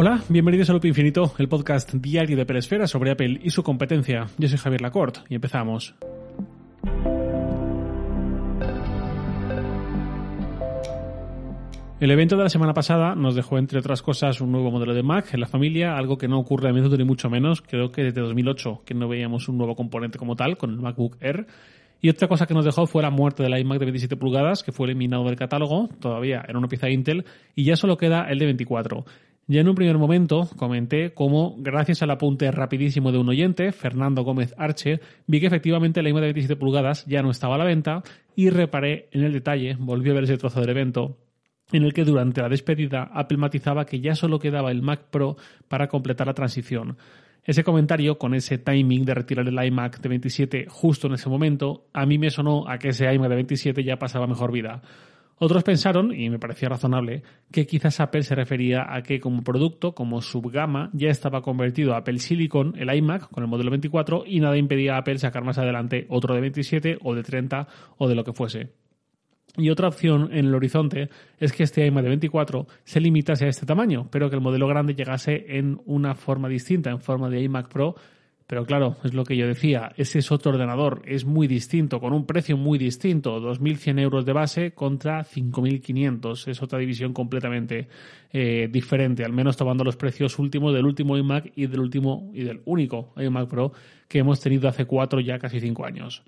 Hola, bienvenidos a Loop Infinito, el podcast diario de Peresfera sobre Apple y su competencia. Yo soy Javier Lacorte y empezamos. El evento de la semana pasada nos dejó, entre otras cosas, un nuevo modelo de Mac en la familia, algo que no ocurre a menudo ni mucho menos. Creo que desde 2008 que no veíamos un nuevo componente como tal con el MacBook Air. Y otra cosa que nos dejó fue la muerte del iMac de 27 pulgadas, que fue eliminado del catálogo, todavía era una pieza Intel, y ya solo queda el de 24. Ya en un primer momento comenté cómo, gracias al apunte rapidísimo de un oyente, Fernando Gómez Arche, vi que efectivamente el iMac de 27 pulgadas ya no estaba a la venta y reparé en el detalle, volví a ver ese trozo del evento en el que durante la despedida Apple matizaba que ya solo quedaba el Mac Pro para completar la transición. Ese comentario, con ese timing de retirar el iMac de 27 justo en ese momento, a mí me sonó a que ese iMac de 27 ya pasaba mejor vida. Otros pensaron, y me parecía razonable, que quizás Apple se refería a que como producto, como subgama, ya estaba convertido a Apple Silicon, el iMac, con el modelo 24, y nada impedía a Apple sacar más adelante otro de 27 o de 30 o de lo que fuese. Y otra opción en el horizonte es que este iMac de 24 se limitase a este tamaño, pero que el modelo grande llegase en una forma distinta, en forma de iMac Pro. Pero claro, es lo que yo decía, ese es otro ordenador, es muy distinto, con un precio muy distinto, 2.100 euros de base contra 5.500, es otra división completamente eh, diferente, al menos tomando los precios últimos del último iMac y del último y del único iMac Pro que hemos tenido hace cuatro, ya casi cinco años.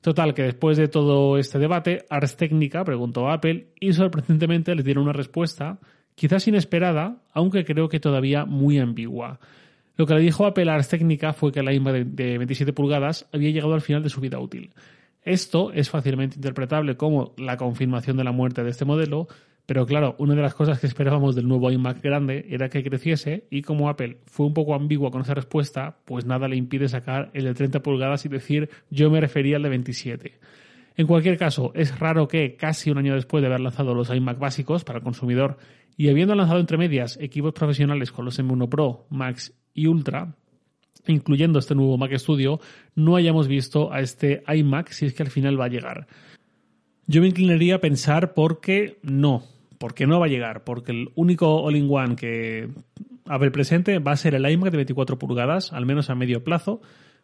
Total, que después de todo este debate, Ars Technica preguntó a Apple y sorprendentemente les dieron una respuesta, quizás inesperada, aunque creo que todavía muy ambigua. Lo que le dijo Apple a Ars Technica fue que la iMac de 27 pulgadas había llegado al final de su vida útil. Esto es fácilmente interpretable como la confirmación de la muerte de este modelo, pero claro, una de las cosas que esperábamos del nuevo iMac grande era que creciese y como Apple fue un poco ambigua con esa respuesta, pues nada le impide sacar el de 30 pulgadas y decir yo me refería al de 27. En cualquier caso, es raro que casi un año después de haber lanzado los iMac básicos para el consumidor y habiendo lanzado entre medias equipos profesionales con los M1 Pro, Max y Ultra, incluyendo este nuevo Mac Studio, no hayamos visto a este iMac si es que al final va a llegar. Yo me inclinaría a pensar porque no, porque no va a llegar, porque el único all-in-one que ver presente va a ser el iMac de 24 pulgadas, al menos a medio plazo,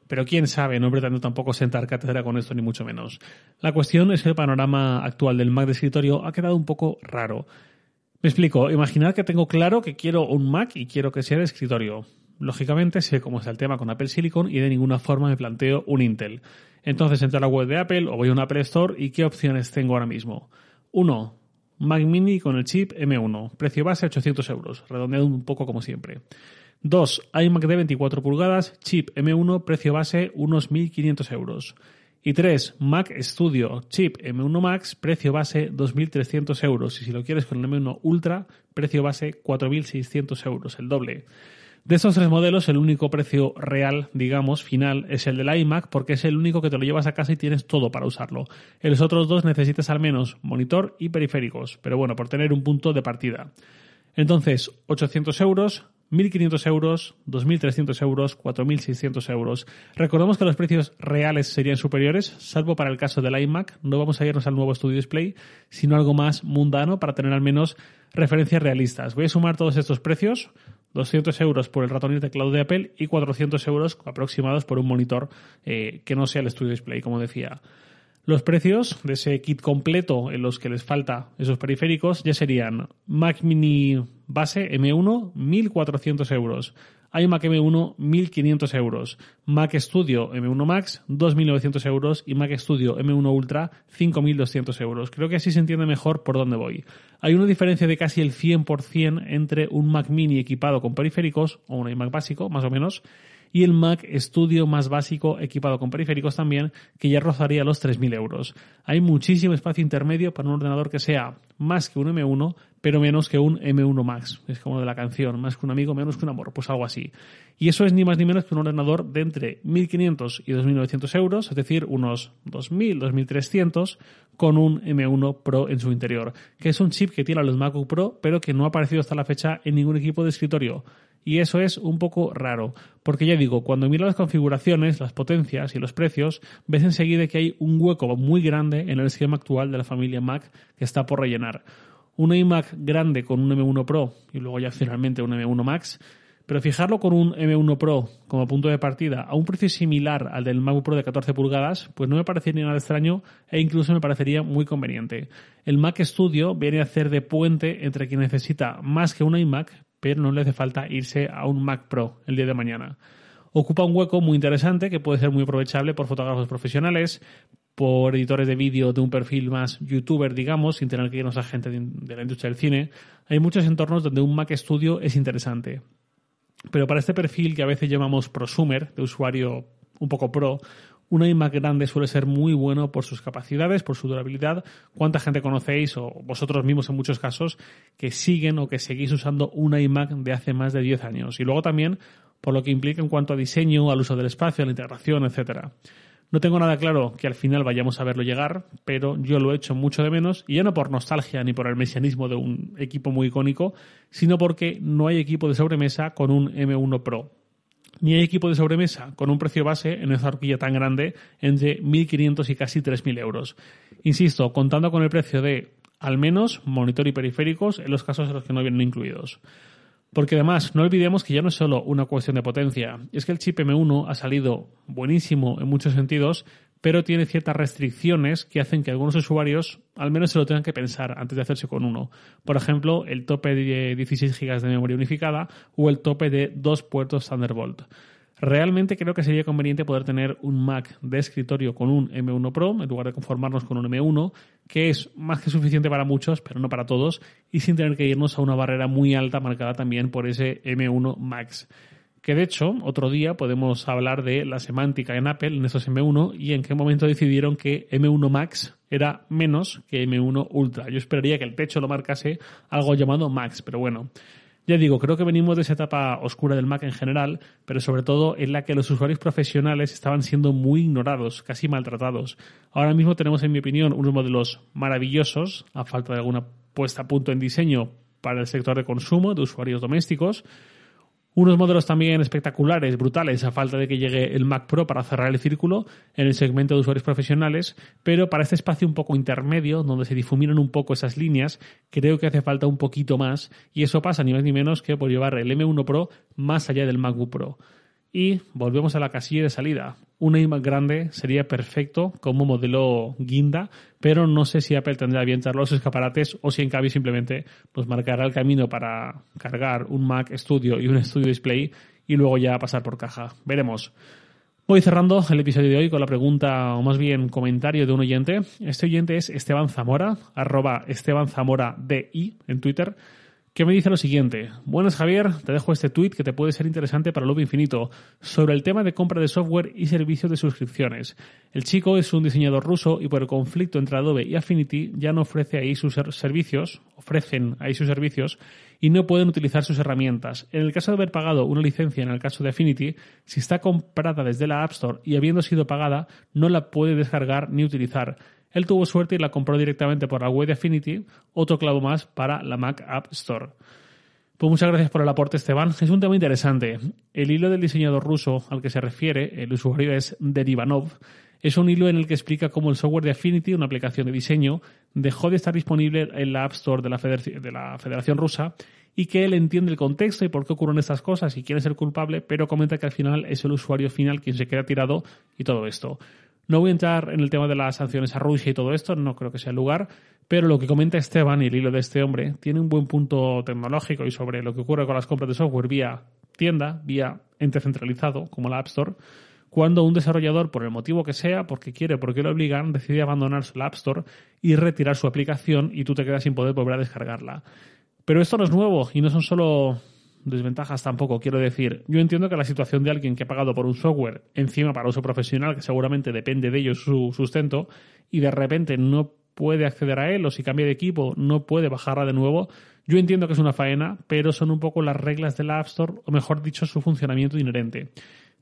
pero quién sabe, no pretendo tampoco sentar cátedra con esto ni mucho menos. La cuestión es que el panorama actual del Mac de escritorio ha quedado un poco raro. Me explico, imaginad que tengo claro que quiero un Mac y quiero que sea de escritorio. Lógicamente sé cómo está el tema con Apple Silicon y de ninguna forma me planteo un Intel. Entonces entro a la web de Apple o voy a un Apple Store y ¿qué opciones tengo ahora mismo? Uno, Mac Mini con el chip M1, precio base 800 euros, redondeado un poco como siempre. 2. iMac de 24 pulgadas, chip M1, precio base unos 1.500 euros. Y 3. Mac Studio, chip M1 Max, precio base 2.300 euros. Y si lo quieres con el M1 Ultra, precio base 4.600 euros, el doble. De estos tres modelos, el único precio real, digamos, final, es el del iMac porque es el único que te lo llevas a casa y tienes todo para usarlo. En los otros dos necesitas al menos monitor y periféricos, pero bueno, por tener un punto de partida. Entonces, 800 euros, 1.500 euros, 2.300 euros, 4.600 euros. Recordemos que los precios reales serían superiores, salvo para el caso del iMac. No vamos a irnos al nuevo Studio Display, sino algo más mundano para tener al menos referencias realistas. Voy a sumar todos estos precios. 200 euros por el ratón y teclado de Apple y 400 euros aproximados por un monitor eh, que no sea el Studio Display, como decía. Los precios de ese kit completo en los que les falta esos periféricos ya serían Mac Mini base M1, 1.400 euros iMac M1 1.500 euros, Mac Studio M1 Max 2.900 euros y Mac Studio M1 Ultra 5.200 euros. Creo que así se entiende mejor por dónde voy. Hay una diferencia de casi el 100% entre un Mac Mini equipado con periféricos o un iMac básico, más o menos, y el Mac Studio más básico equipado con periféricos también, que ya rozaría los 3.000 euros. Hay muchísimo espacio intermedio para un ordenador que sea más que un M1, pero menos que un M1 Max. Es como de la canción, más que un amigo, menos que un amor, pues algo así. Y eso es ni más ni menos que un ordenador de entre 1.500 y 2.900 euros, es decir, unos 2.000, 2.300, con un M1 Pro en su interior, que es un chip que tiene los MacBook Pro, pero que no ha aparecido hasta la fecha en ningún equipo de escritorio. Y eso es un poco raro, porque ya digo, cuando miro las configuraciones, las potencias y los precios, ves enseguida que hay un hueco muy grande en el esquema actual de la familia Mac que está por rellenar. un iMac grande con un M1 Pro y luego ya finalmente un M1 Max, pero fijarlo con un M1 Pro como punto de partida a un precio similar al del MacBook Pro de 14 pulgadas, pues no me parecería nada extraño e incluso me parecería muy conveniente. El Mac Studio viene a hacer de puente entre quien necesita más que un iMac, pero no le hace falta irse a un Mac Pro el día de mañana. Ocupa un hueco muy interesante que puede ser muy aprovechable por fotógrafos profesionales, por editores de vídeo de un perfil más youtuber, digamos, sin tener que irnos a gente de la industria del cine. Hay muchos entornos donde un Mac Studio es interesante. Pero para este perfil que a veces llamamos prosumer, de usuario un poco pro, un iMac grande suele ser muy bueno por sus capacidades, por su durabilidad. ¿Cuánta gente conocéis, o vosotros mismos en muchos casos, que siguen o que seguís usando un iMac de hace más de 10 años? Y luego también por lo que implica en cuanto a diseño, al uso del espacio, a la integración, etcétera. No tengo nada claro que al final vayamos a verlo llegar, pero yo lo he hecho mucho de menos, y ya no por nostalgia ni por el mesianismo de un equipo muy icónico, sino porque no hay equipo de sobremesa con un M1 Pro. Ni hay equipo de sobremesa con un precio base en esa horquilla tan grande entre 1.500 y casi 3.000 euros. Insisto, contando con el precio de al menos monitor y periféricos en los casos en los que no vienen incluidos. Porque además, no olvidemos que ya no es solo una cuestión de potencia, es que el chip M1 ha salido buenísimo en muchos sentidos, pero tiene ciertas restricciones que hacen que algunos usuarios al menos se lo tengan que pensar antes de hacerse con uno. Por ejemplo, el tope de 16 GB de memoria unificada o el tope de dos puertos Thunderbolt. Realmente creo que sería conveniente poder tener un Mac de escritorio con un M1 Pro en lugar de conformarnos con un M1, que es más que suficiente para muchos, pero no para todos, y sin tener que irnos a una barrera muy alta marcada también por ese M1 Max. Que de hecho, otro día podemos hablar de la semántica en Apple, en esos M1, y en qué momento decidieron que M1 Max era menos que M1 Ultra. Yo esperaría que el techo lo marcase algo llamado Max, pero bueno. Ya digo, creo que venimos de esa etapa oscura del Mac en general, pero sobre todo en la que los usuarios profesionales estaban siendo muy ignorados, casi maltratados. Ahora mismo tenemos, en mi opinión, unos modelos maravillosos, a falta de alguna puesta a punto en diseño para el sector de consumo de usuarios domésticos, unos modelos también espectaculares, brutales, a falta de que llegue el Mac Pro para cerrar el círculo en el segmento de usuarios profesionales, pero para este espacio un poco intermedio, donde se difuminan un poco esas líneas, creo que hace falta un poquito más, y eso pasa ni más ni menos que por llevar el M1 Pro más allá del MacBook Pro. Y volvemos a la casilla de salida. Un iMac grande sería perfecto como modelo guinda, pero no sé si Apple tendrá bien los escaparates o si en cambio simplemente nos marcará el camino para cargar un Mac Studio y un Studio Display y luego ya pasar por caja. Veremos. Voy cerrando el episodio de hoy con la pregunta, o más bien comentario de un oyente. Este oyente es Esteban Zamora, arroba Esteban Zamora DI en Twitter que me dice lo siguiente. Buenas Javier, te dejo este tweet que te puede ser interesante para Loop Infinito sobre el tema de compra de software y servicios de suscripciones. El chico es un diseñador ruso y por el conflicto entre Adobe y Affinity ya no ofrece ahí sus servicios, ofrecen ahí sus servicios y no pueden utilizar sus herramientas. En el caso de haber pagado una licencia en el caso de Affinity, si está comprada desde la App Store y habiendo sido pagada, no la puede descargar ni utilizar. Él tuvo suerte y la compró directamente por la web de Affinity, otro clavo más para la Mac App Store. Pues muchas gracias por el aporte, Esteban. Es un tema interesante. El hilo del diseñador ruso al que se refiere, el usuario es Derivanov, es un hilo en el que explica cómo el software de Affinity, una aplicación de diseño, dejó de estar disponible en la App Store de la, de la Federación Rusa y que él entiende el contexto y por qué ocurren estas cosas y quién es el culpable, pero comenta que al final es el usuario final quien se queda tirado y todo esto. No voy a entrar en el tema de las sanciones a Rusia y todo esto, no creo que sea el lugar, pero lo que comenta Esteban y el hilo de este hombre tiene un buen punto tecnológico y sobre lo que ocurre con las compras de software vía tienda, vía ente centralizado, como la App Store, cuando un desarrollador, por el motivo que sea, porque quiere, porque lo obligan, decide abandonar la App Store y retirar su aplicación y tú te quedas sin poder volver a descargarla. Pero esto no es nuevo y no son solo desventajas tampoco. Quiero decir, yo entiendo que la situación de alguien que ha pagado por un software encima para uso profesional, que seguramente depende de ello su sustento, y de repente no puede acceder a él o si cambia de equipo no puede bajarla de nuevo, yo entiendo que es una faena, pero son un poco las reglas de la App Store, o mejor dicho, su funcionamiento inherente.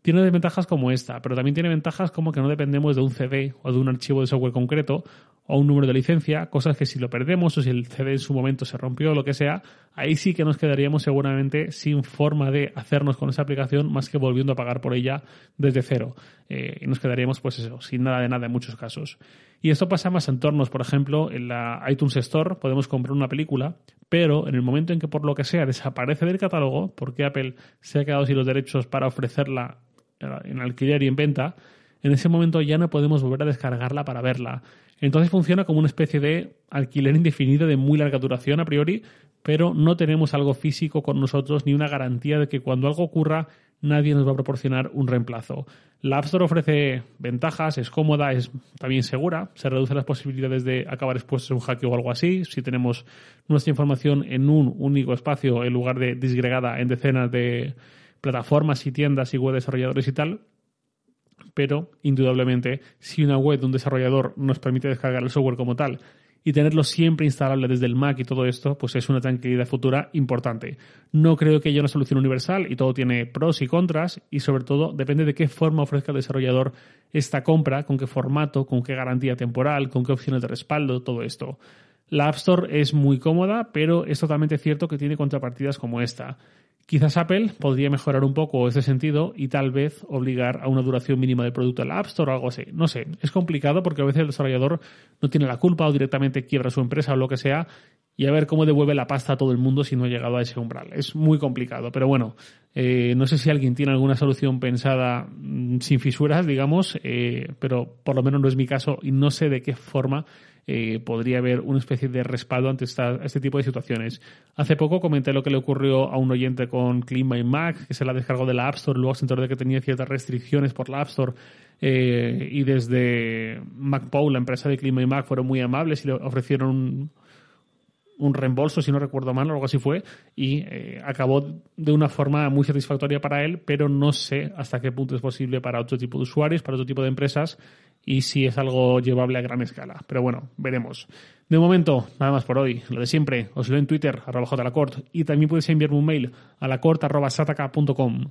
Tiene desventajas como esta, pero también tiene ventajas como que no dependemos de un CD o de un archivo de software concreto, o un número de licencia, cosas que si lo perdemos o si el CD en su momento se rompió o lo que sea, ahí sí que nos quedaríamos seguramente sin forma de hacernos con esa aplicación más que volviendo a pagar por ella desde cero. Eh, y nos quedaríamos pues eso, sin nada de nada en muchos casos. Y esto pasa más en entornos, por ejemplo, en la iTunes Store podemos comprar una película, pero en el momento en que por lo que sea desaparece del catálogo, porque Apple se ha quedado sin los derechos para ofrecerla en alquiler y en venta, en ese momento ya no podemos volver a descargarla para verla. Entonces funciona como una especie de alquiler indefinido de muy larga duración a priori, pero no tenemos algo físico con nosotros ni una garantía de que cuando algo ocurra nadie nos va a proporcionar un reemplazo. La App Store ofrece ventajas, es cómoda, es también segura, se reducen las posibilidades de acabar expuestos a un hackeo o algo así, si tenemos nuestra información en un único espacio en lugar de disgregada en decenas de plataformas y tiendas y web desarrolladores y tal, pero indudablemente si una web de un desarrollador nos permite descargar el software como tal y tenerlo siempre instalable desde el Mac y todo esto, pues es una tranquilidad futura importante. No creo que haya una solución universal y todo tiene pros y contras y sobre todo depende de qué forma ofrezca el desarrollador esta compra, con qué formato, con qué garantía temporal, con qué opciones de respaldo, todo esto. La App Store es muy cómoda, pero es totalmente cierto que tiene contrapartidas como esta. Quizás Apple podría mejorar un poco ese sentido y tal vez obligar a una duración mínima del producto en la App Store o algo así. No sé, es complicado porque a veces el desarrollador no tiene la culpa o directamente quiebra su empresa o lo que sea y a ver cómo devuelve la pasta a todo el mundo si no ha llegado a ese umbral. Es muy complicado, pero bueno, eh, no sé si alguien tiene alguna solución pensada mm, sin fisuras, digamos, eh, pero por lo menos no es mi caso y no sé de qué forma eh, podría haber una especie de respaldo ante este tipo de situaciones. Hace poco comenté lo que le ocurrió a un oyente con Clean My Mac, que se la descargó de la App Store, luego se enteró de que tenía ciertas restricciones por la App Store eh, y desde MacPow, la empresa de Clean My Mac, fueron muy amables y le ofrecieron un, un reembolso, si no recuerdo mal, o algo así fue, y eh, acabó de una forma muy satisfactoria para él, pero no sé hasta qué punto es posible para otro tipo de usuarios, para otro tipo de empresas, y si es algo llevable a gran escala. Pero bueno, veremos. De momento, nada más por hoy. Lo de siempre, os leo en Twitter, arroba jlacort, y también podéis enviarme un mail a lacort.sataka.com.